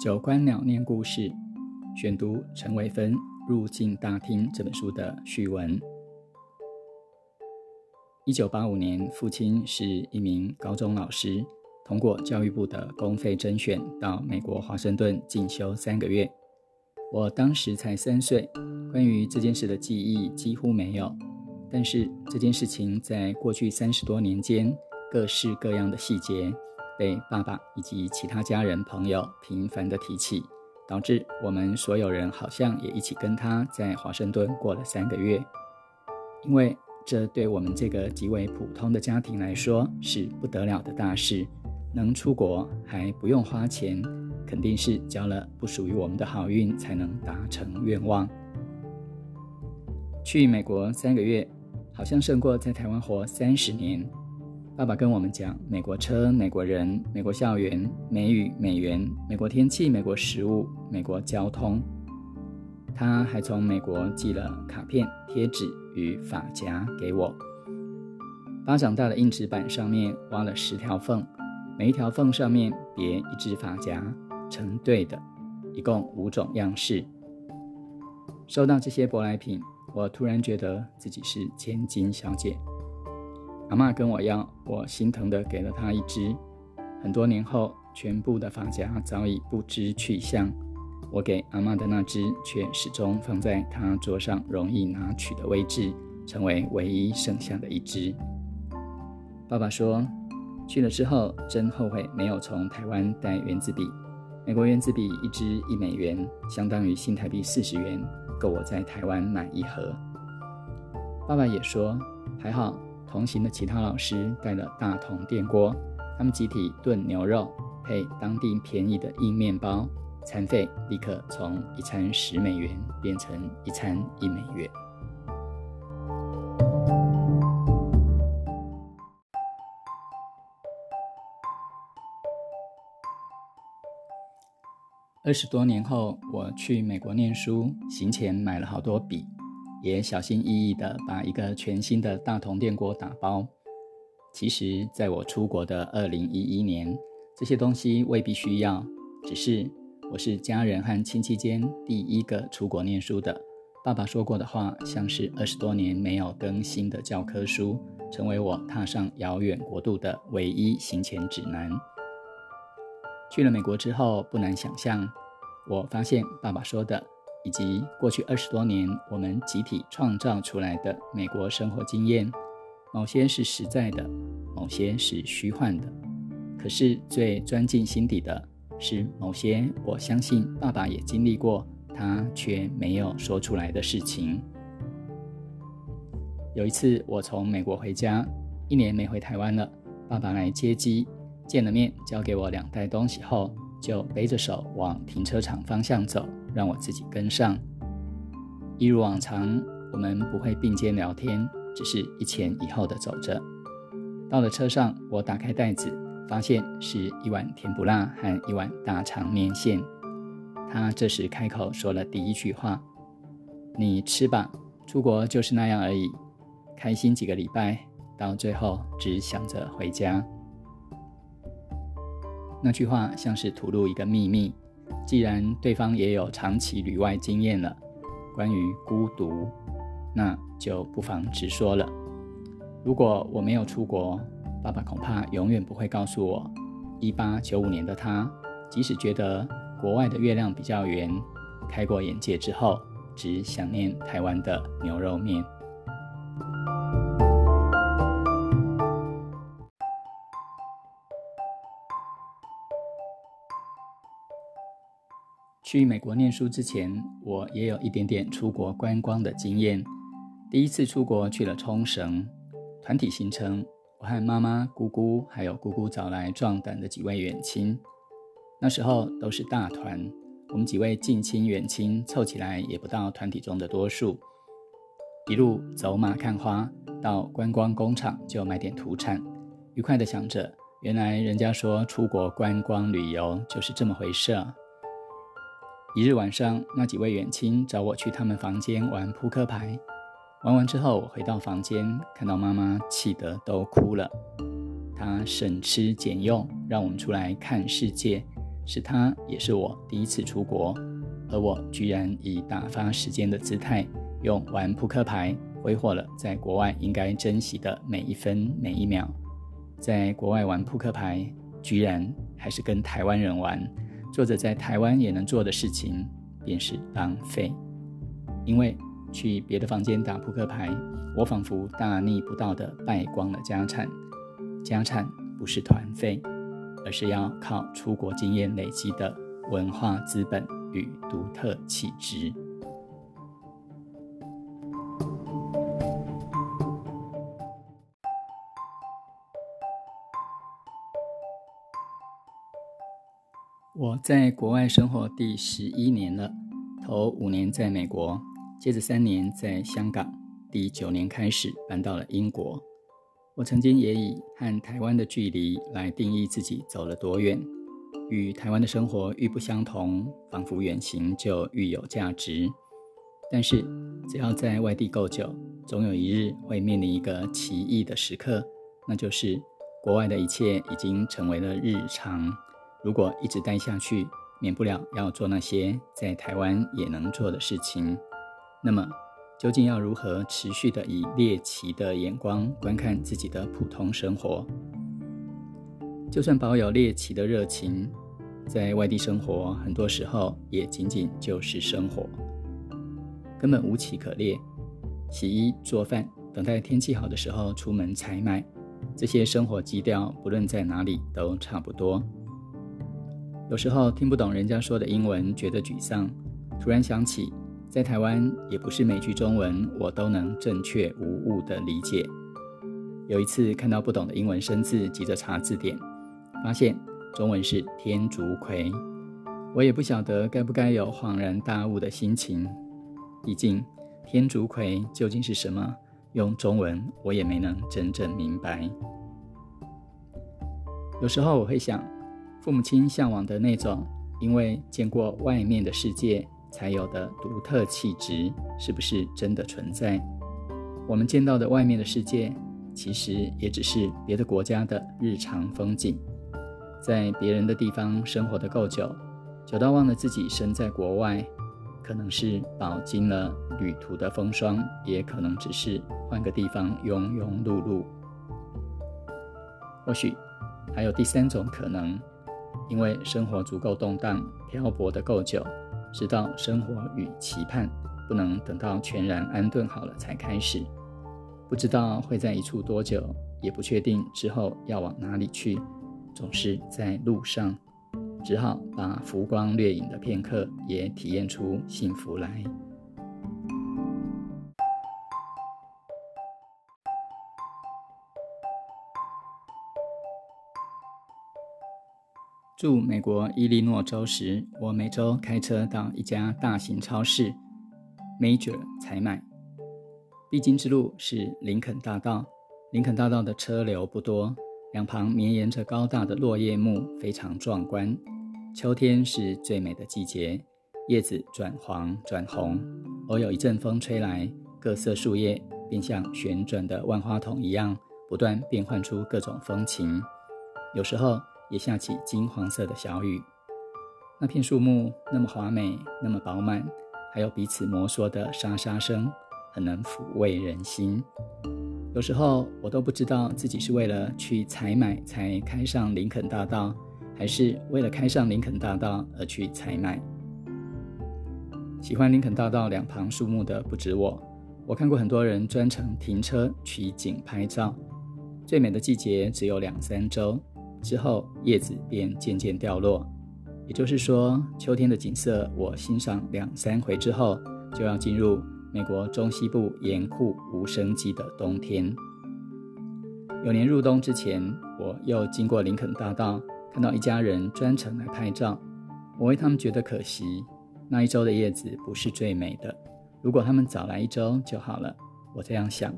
九观鸟念故事，选读陈维芬《入境大厅》这本书的序文。一九八五年，父亲是一名高中老师，通过教育部的公费甄选到美国华盛顿进修三个月。我当时才三岁，关于这件事的记忆几乎没有。但是这件事情在过去三十多年间，各式各样的细节。被爸爸以及其他家人朋友频繁的提起，导致我们所有人好像也一起跟他在华盛顿过了三个月。因为这对我们这个极为普通的家庭来说是不得了的大事，能出国还不用花钱，肯定是交了不属于我们的好运才能达成愿望。去美国三个月，好像胜过在台湾活三十年。爸爸跟我们讲美国车、美国人、美国校园、美语、美元、美国天气、美国食物、美国交通。他还从美国寄了卡片、贴纸与发夹给我。巴掌大的硬纸板上面挖了十条缝，每一条缝上面别一只发夹，成对的，一共五种样式。收到这些舶来品，我突然觉得自己是千金小姐。阿妈跟我要，我心疼的给了她一只。很多年后，全部的发夹早已不知去向，我给阿妈的那只却始终放在她桌上容易拿取的位置，成为唯一剩下的一只。爸爸说，去了之后真后悔没有从台湾带圆珠笔。美国圆珠笔一支一美元，相当于新台币四十元，够我在台湾买一盒。爸爸也说，还好。同行的其他老师带了大铜电锅，他们集体炖牛肉，配当地便宜的硬面包，餐费立刻从一餐十美元变成一餐一美元。二十多年后，我去美国念书，行前买了好多笔。也小心翼翼地把一个全新的大铜电锅打包。其实，在我出国的二零一一年，这些东西未必需要。只是我是家人和亲戚间第一个出国念书的。爸爸说过的话，像是二十多年没有更新的教科书，成为我踏上遥远国度的唯一行前指南。去了美国之后，不难想象，我发现爸爸说的。以及过去二十多年我们集体创造出来的美国生活经验，某些是实在的，某些是虚幻的。可是最钻进心底的是某些我相信爸爸也经历过，他却没有说出来的事情。有一次我从美国回家，一年没回台湾了，爸爸来接机，见了面，交给我两袋东西后，就背着手往停车场方向走。让我自己跟上。一如往常，我们不会并肩聊天，只是一前一后的走着。到了车上，我打开袋子，发现是一碗甜不辣和一碗大肠面线。他这时开口说了第一句话：“你吃吧，出国就是那样而已，开心几个礼拜，到最后只想着回家。”那句话像是吐露一个秘密。既然对方也有长期旅外经验了，关于孤独，那就不妨直说了。如果我没有出国，爸爸恐怕永远不会告诉我，一八九五年的他，即使觉得国外的月亮比较圆，开过眼界之后，只想念台湾的牛肉面。去美国念书之前，我也有一点点出国观光的经验。第一次出国去了冲绳，团体行程，我和妈妈、姑姑还有姑姑找来壮胆的几位远亲。那时候都是大团，我们几位近亲远亲凑起来也不到团体中的多数。一路走马看花，到观光工厂就买点土产，愉快的想着，原来人家说出国观光旅游就是这么回事啊。一日晚上，那几位远亲找我去他们房间玩扑克牌。玩完之后，回到房间，看到妈妈气得都哭了。她省吃俭用，让我们出来看世界，是她也是我第一次出国，而我居然以打发时间的姿态，用玩扑克牌挥霍了在国外应该珍惜的每一分每一秒。在国外玩扑克牌，居然还是跟台湾人玩，做着在台湾也能做的事情，便是浪费。因为去别的房间打扑克牌，我仿佛大逆不道的败光了家产。家产不是团费，而是要靠出国经验累积的文化资本与独特气质。在国外生活第十一年了，头五年在美国，接着三年在香港，第九年开始搬到了英国。我曾经也以和台湾的距离来定义自己走了多远，与台湾的生活愈不相同，仿佛远行就愈有价值。但是，只要在外地够久，总有一日会面临一个奇异的时刻，那就是国外的一切已经成为了日常。如果一直待下去，免不了要做那些在台湾也能做的事情。那么，究竟要如何持续的以猎奇的眼光观看自己的普通生活？就算保有猎奇的热情，在外地生活，很多时候也仅仅就是生活，根本无奇可猎。洗衣、做饭，等待天气好的时候出门采买，这些生活基调，不论在哪里都差不多。有时候听不懂人家说的英文，觉得沮丧。突然想起，在台湾也不是每句中文我都能正确无误的理解。有一次看到不懂的英文生字，急着查字典，发现中文是天竺葵。我也不晓得该不该有恍然大悟的心情，毕竟天竺葵究竟是什么，用中文我也没能真正明白。有时候我会想。父母亲向往的那种，因为见过外面的世界才有的独特气质，是不是真的存在？我们见到的外面的世界，其实也只是别的国家的日常风景。在别人的地方生活的够久，久到忘了自己身在国外，可能是饱经了旅途的风霜，也可能只是换个地方庸庸碌碌。或许还有第三种可能。因为生活足够动荡，漂泊的够久，知道生活与期盼不能等到全然安顿好了才开始，不知道会在一处多久，也不确定之后要往哪里去，总是在路上，只好把浮光掠影的片刻也体验出幸福来。住美国伊利诺州时，我每周开车到一家大型超市 Major 采买。必经之路是林肯大道。林肯大道的车流不多，两旁绵延着高大的落叶木，非常壮观。秋天是最美的季节，叶子转黄转红，偶有一阵风吹来，各色树叶便像旋转的万花筒一样，不断变换出各种风情。有时候。也下起金黄色的小雨，那片树木那么华美，那么饱满，还有彼此摩挲的沙沙声，很能抚慰人心。有时候我都不知道自己是为了去采买才开上林肯大道，还是为了开上林肯大道而去采买。喜欢林肯大道两旁树木的不止我，我看过很多人专程停车取景拍照。最美的季节只有两三周。之后，叶子便渐渐掉落，也就是说，秋天的景色我欣赏两三回之后，就要进入美国中西部严酷无生机的冬天。有年入冬之前，我又经过林肯大道，看到一家人专程来拍照，我为他们觉得可惜。那一周的叶子不是最美的，如果他们早来一周就好了。我这样想。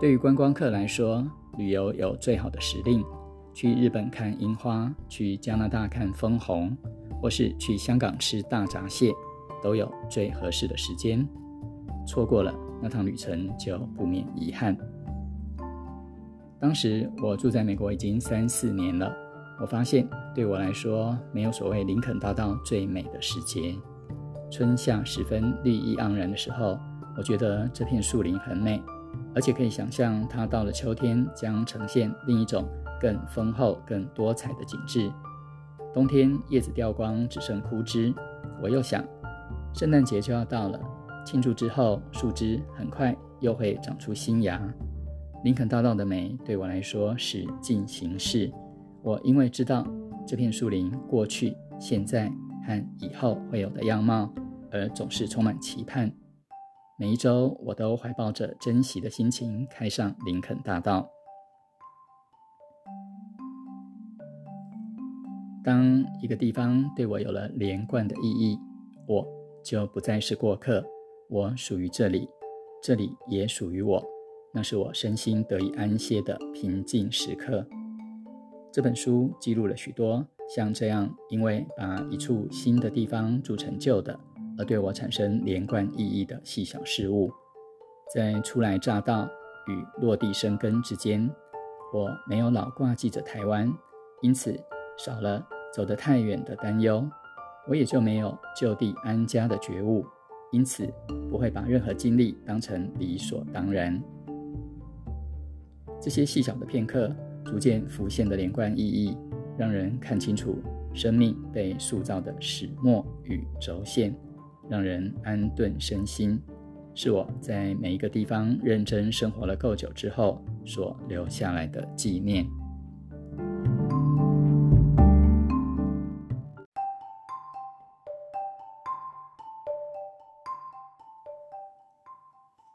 对于观光客来说，旅游有最好的时令。去日本看樱花，去加拿大看枫红，或是去香港吃大闸蟹，都有最合适的时间。错过了那趟旅程，就不免遗憾。当时我住在美国已经三四年了，我发现对我来说，没有所谓林肯大道最美的时节。春夏时分绿意盎然的时候，我觉得这片树林很美，而且可以想象它到了秋天将呈现另一种更丰厚、更多彩的景致。冬天叶子掉光，只剩枯枝。我又想，圣诞节就要到了，庆祝之后，树枝很快又会长出新芽。林肯大道的美对我来说是进行式。我因为知道这片树林过去、现在和以后会有的样貌，而总是充满期盼。每一周，我都怀抱着珍惜的心情开上林肯大道。当一个地方对我有了连贯的意义，我就不再是过客，我属于这里，这里也属于我。那是我身心得以安歇的平静时刻。这本书记录了许多像这样，因为把一处新的地方铸成旧的，而对我产生连贯意义的细小事物。在初来乍到与落地生根之间，我没有老挂记着台湾，因此少了走得太远的担忧；我也就没有就地安家的觉悟，因此不会把任何经历当成理所当然。这些细小的片刻。逐渐浮现的连贯意义，让人看清楚生命被塑造的始末与轴线，让人安顿身心，是我在每一个地方认真生活了够久之后所留下来的纪念。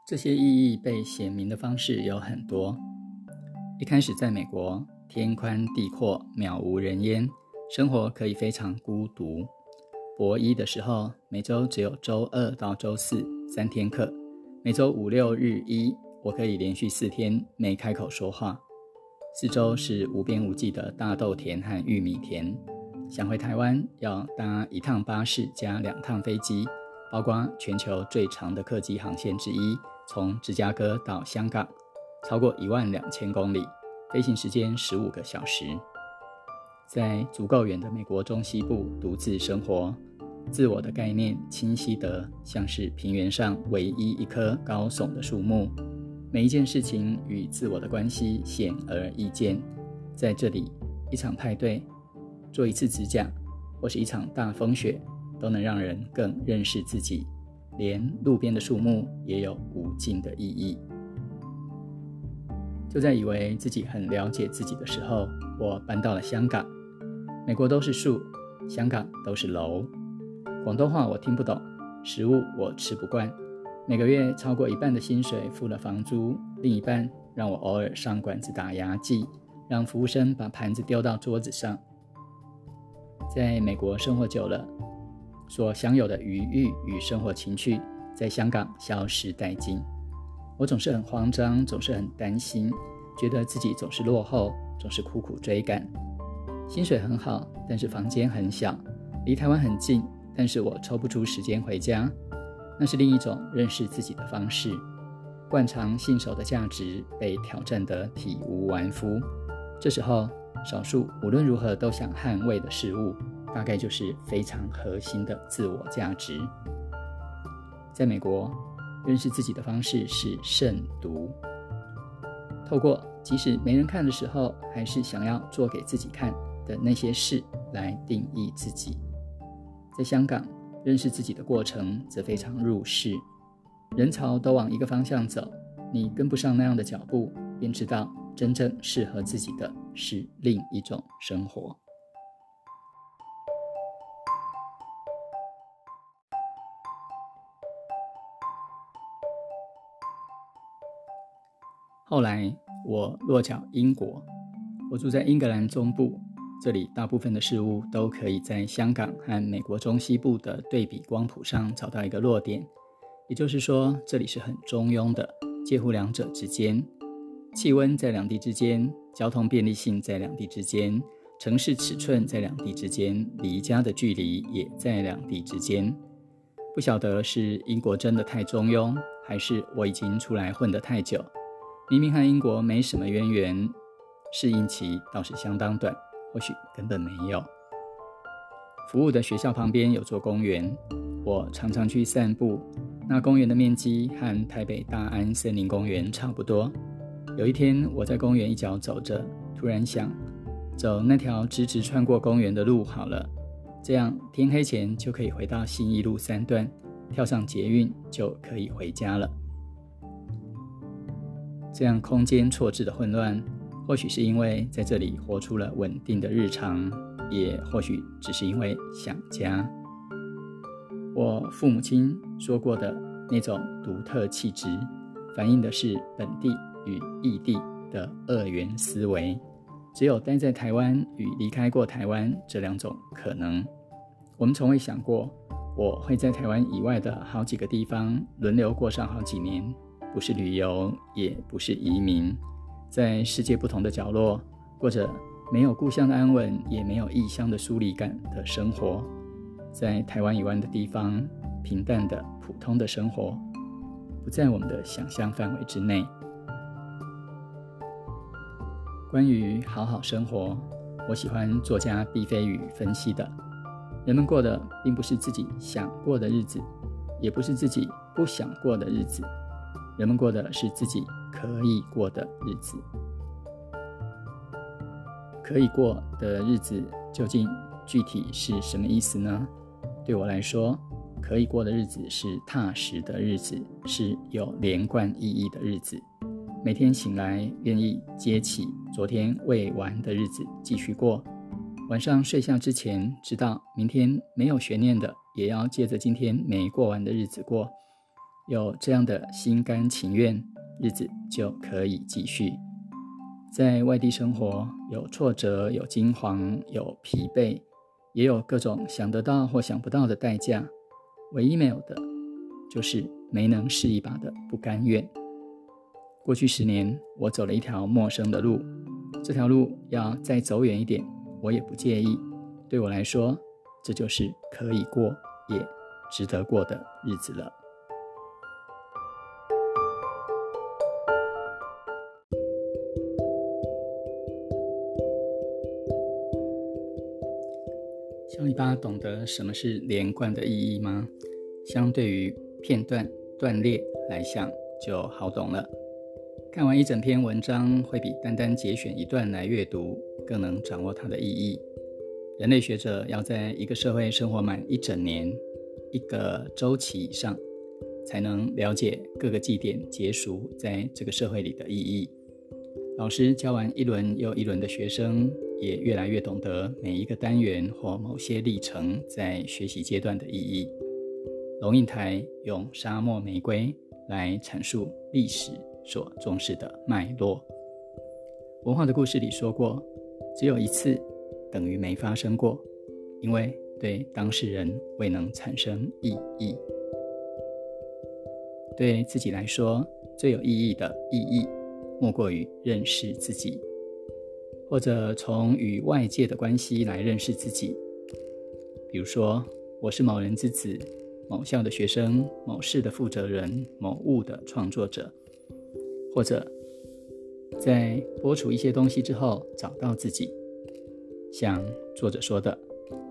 这些意义被显明的方式有很多。一开始在美国，天宽地阔，渺无人烟，生活可以非常孤独。博一的时候，每周只有周二到周四三天课，每周五六日一，我可以连续四天没开口说话。四周是无边无际的大豆田和玉米田。想回台湾，要搭一趟巴士加两趟飞机，包括全球最长的客机航线之一，从芝加哥到香港。超过一万两千公里，飞行时间十五个小时，在足够远的美国中西部独自生活，自我的概念清晰得像是平原上唯一一棵高耸的树木。每一件事情与自我的关系显而易见。在这里，一场派对，做一次指甲，或是一场大风雪，都能让人更认识自己。连路边的树木也有无尽的意义。就在以为自己很了解自己的时候，我搬到了香港。美国都是树，香港都是楼。广东话我听不懂，食物我吃不惯。每个月超过一半的薪水付了房租，另一半让我偶尔上馆子打牙祭，让服务生把盘子丢到桌子上。在美国生活久了，所享有的余裕与生活情趣，在香港消失殆尽。我总是很慌张，总是很担心，觉得自己总是落后，总是苦苦追赶。薪水很好，但是房间很小，离台湾很近，但是我抽不出时间回家。那是另一种认识自己的方式。惯常信守的价值被挑战得体无完肤。这时候，少数无论如何都想捍卫的事物，大概就是非常核心的自我价值。在美国。认识自己的方式是慎独，透过即使没人看的时候，还是想要做给自己看的那些事来定义自己。在香港，认识自己的过程则非常入世，人潮都往一个方向走，你跟不上那样的脚步，便知道真正适合自己的是另一种生活。后来我落脚英国，我住在英格兰中部，这里大部分的事物都可以在香港和美国中西部的对比光谱上找到一个落点，也就是说，这里是很中庸的，介乎两者之间。气温在两地之间，交通便利性在两地之间，城市尺寸在两地之间，离家的距离也在两地之间。不晓得是英国真的太中庸，还是我已经出来混得太久。明明和英国没什么渊源，适应期倒是相当短，或许根本没有。服务的学校旁边有座公园，我常常去散步。那公园的面积和台北大安森林公园差不多。有一天，我在公园一角走着，突然想，走那条直直穿过公园的路好了，这样天黑前就可以回到信义路三段，跳上捷运就可以回家了。这样空间错置的混乱，或许是因为在这里活出了稳定的日常，也或许只是因为想家。我父母亲说过的那种独特气质，反映的是本地与异地的二元思维。只有待在台湾与离开过台湾这两种可能。我们从未想过，我会在台湾以外的好几个地方轮流过上好几年，不是旅游，也不是移民，在世界不同的角落过着没有故乡的安稳，也没有异乡的疏离感的生活。在台湾以外的地方，平淡的、普通的生活，不在我们的想象范围之内。关于好好生活，我喜欢作家毕飞宇分析的：人们过的并不是自己想过的日子，也不是自己不想过的日子，人们过的是自己可以过的日子。可以过的日子，究竟具体是什么意思呢？对我来说，可以过的日子是踏实的日子，是有连贯意义的日子。每天醒来，愿意接起昨天未完的日子继续过。晚上睡下之前，知道明天没有悬念的，也要借着今天没过完的日子过。有这样的心甘情愿，日子就可以继续。在外地生活，有挫折，有惊惶，有疲惫。也有各种想得到或想不到的代价，唯一没有的，就是没能试一把的不甘愿。过去十年，我走了一条陌生的路，这条路要再走远一点，我也不介意。对我来说，这就是可以过也值得过的日子了。大家懂得什么是连贯的意义吗？相对于片段断裂来想就好懂了。看完一整篇文章，会比单单节选一段来阅读更能掌握它的意义。人类学者要在一个社会生活满一整年、一个周期以上，才能了解各个祭典结束在这个社会里的意义。老师教完一轮又一轮的学生。也越来越懂得每一个单元或某些历程在学习阶段的意义。龙应台用沙漠玫瑰来阐述历史所重视的脉络。文化的故事里说过，只有一次等于没发生过，因为对当事人未能产生意义。对自己来说，最有意义的意义，莫过于认识自己。或者从与外界的关系来认识自己，比如说，我是某人之子、某校的学生、某市的负责人、某物的创作者，或者在播出一些东西之后找到自己，像作者说的，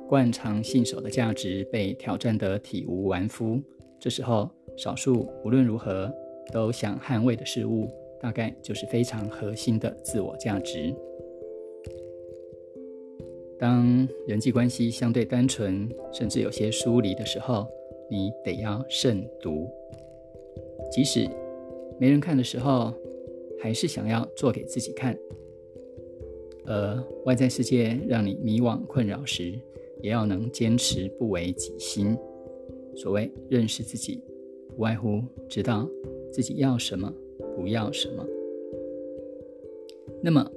惯常信守的价值被挑战得体无完肤，这时候少数无论如何都想捍卫的事物，大概就是非常核心的自我价值。当人际关系相对单纯，甚至有些疏离的时候，你得要慎独。即使没人看的时候，还是想要做给自己看。而外在世界让你迷惘困扰时，也要能坚持不为己心。所谓认识自己，不外乎知道自己要什么，不要什么。那么。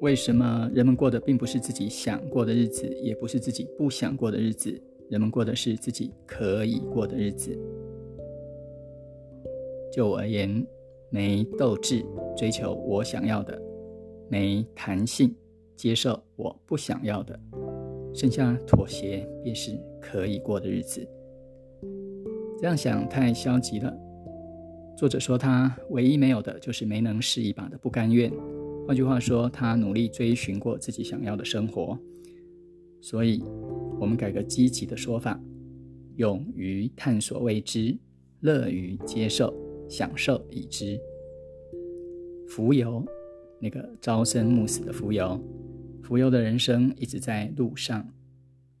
为什么人们过的并不是自己想过的日子，也不是自己不想过的日子？人们过的是自己可以过的日子。就我而言，没斗志追求我想要的，没弹性接受我不想要的，剩下妥协便是可以过的日子。这样想太消极了。作者说，他唯一没有的就是没能试一把的不甘愿。换句话说，他努力追寻过自己想要的生活。所以，我们改个积极的说法：勇于探索未知，乐于接受，享受已知。浮游，那个朝生暮死的浮游，浮游的人生一直在路上，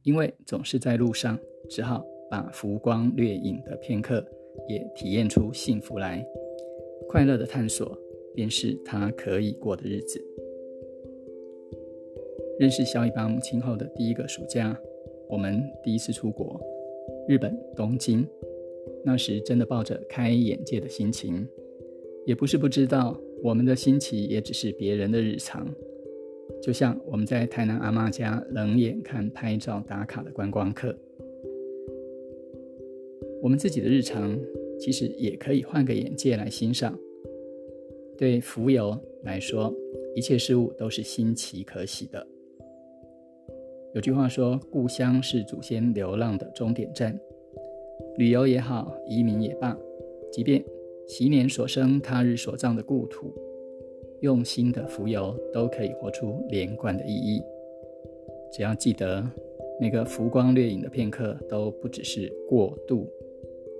因为总是在路上，只好把浮光掠影的片刻也体验出幸福来。快乐的探索，便是他可以过的日子。认识小尾巴母亲后的第一个暑假，我们第一次出国，日本东京。那时真的抱着开眼界的心情，也不是不知道我们的新奇也只是别人的日常。就像我们在台南阿妈家冷眼看拍照打卡的观光客，我们自己的日常其实也可以换个眼界来欣赏。对浮游来说，一切事物都是新奇可喜的。有句话说：“故乡是祖先流浪的终点站。”旅游也好，移民也罢，即便昔年所生，他日所葬的故土，用心的浮游，都可以活出连贯的意义。只要记得，每个浮光掠影的片刻，都不只是过渡，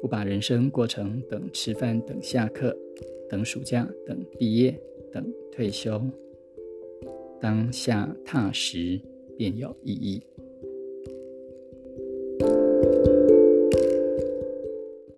不把人生过成等吃饭、等下课、等暑假、等毕业、等退休，当下踏实。便有意义。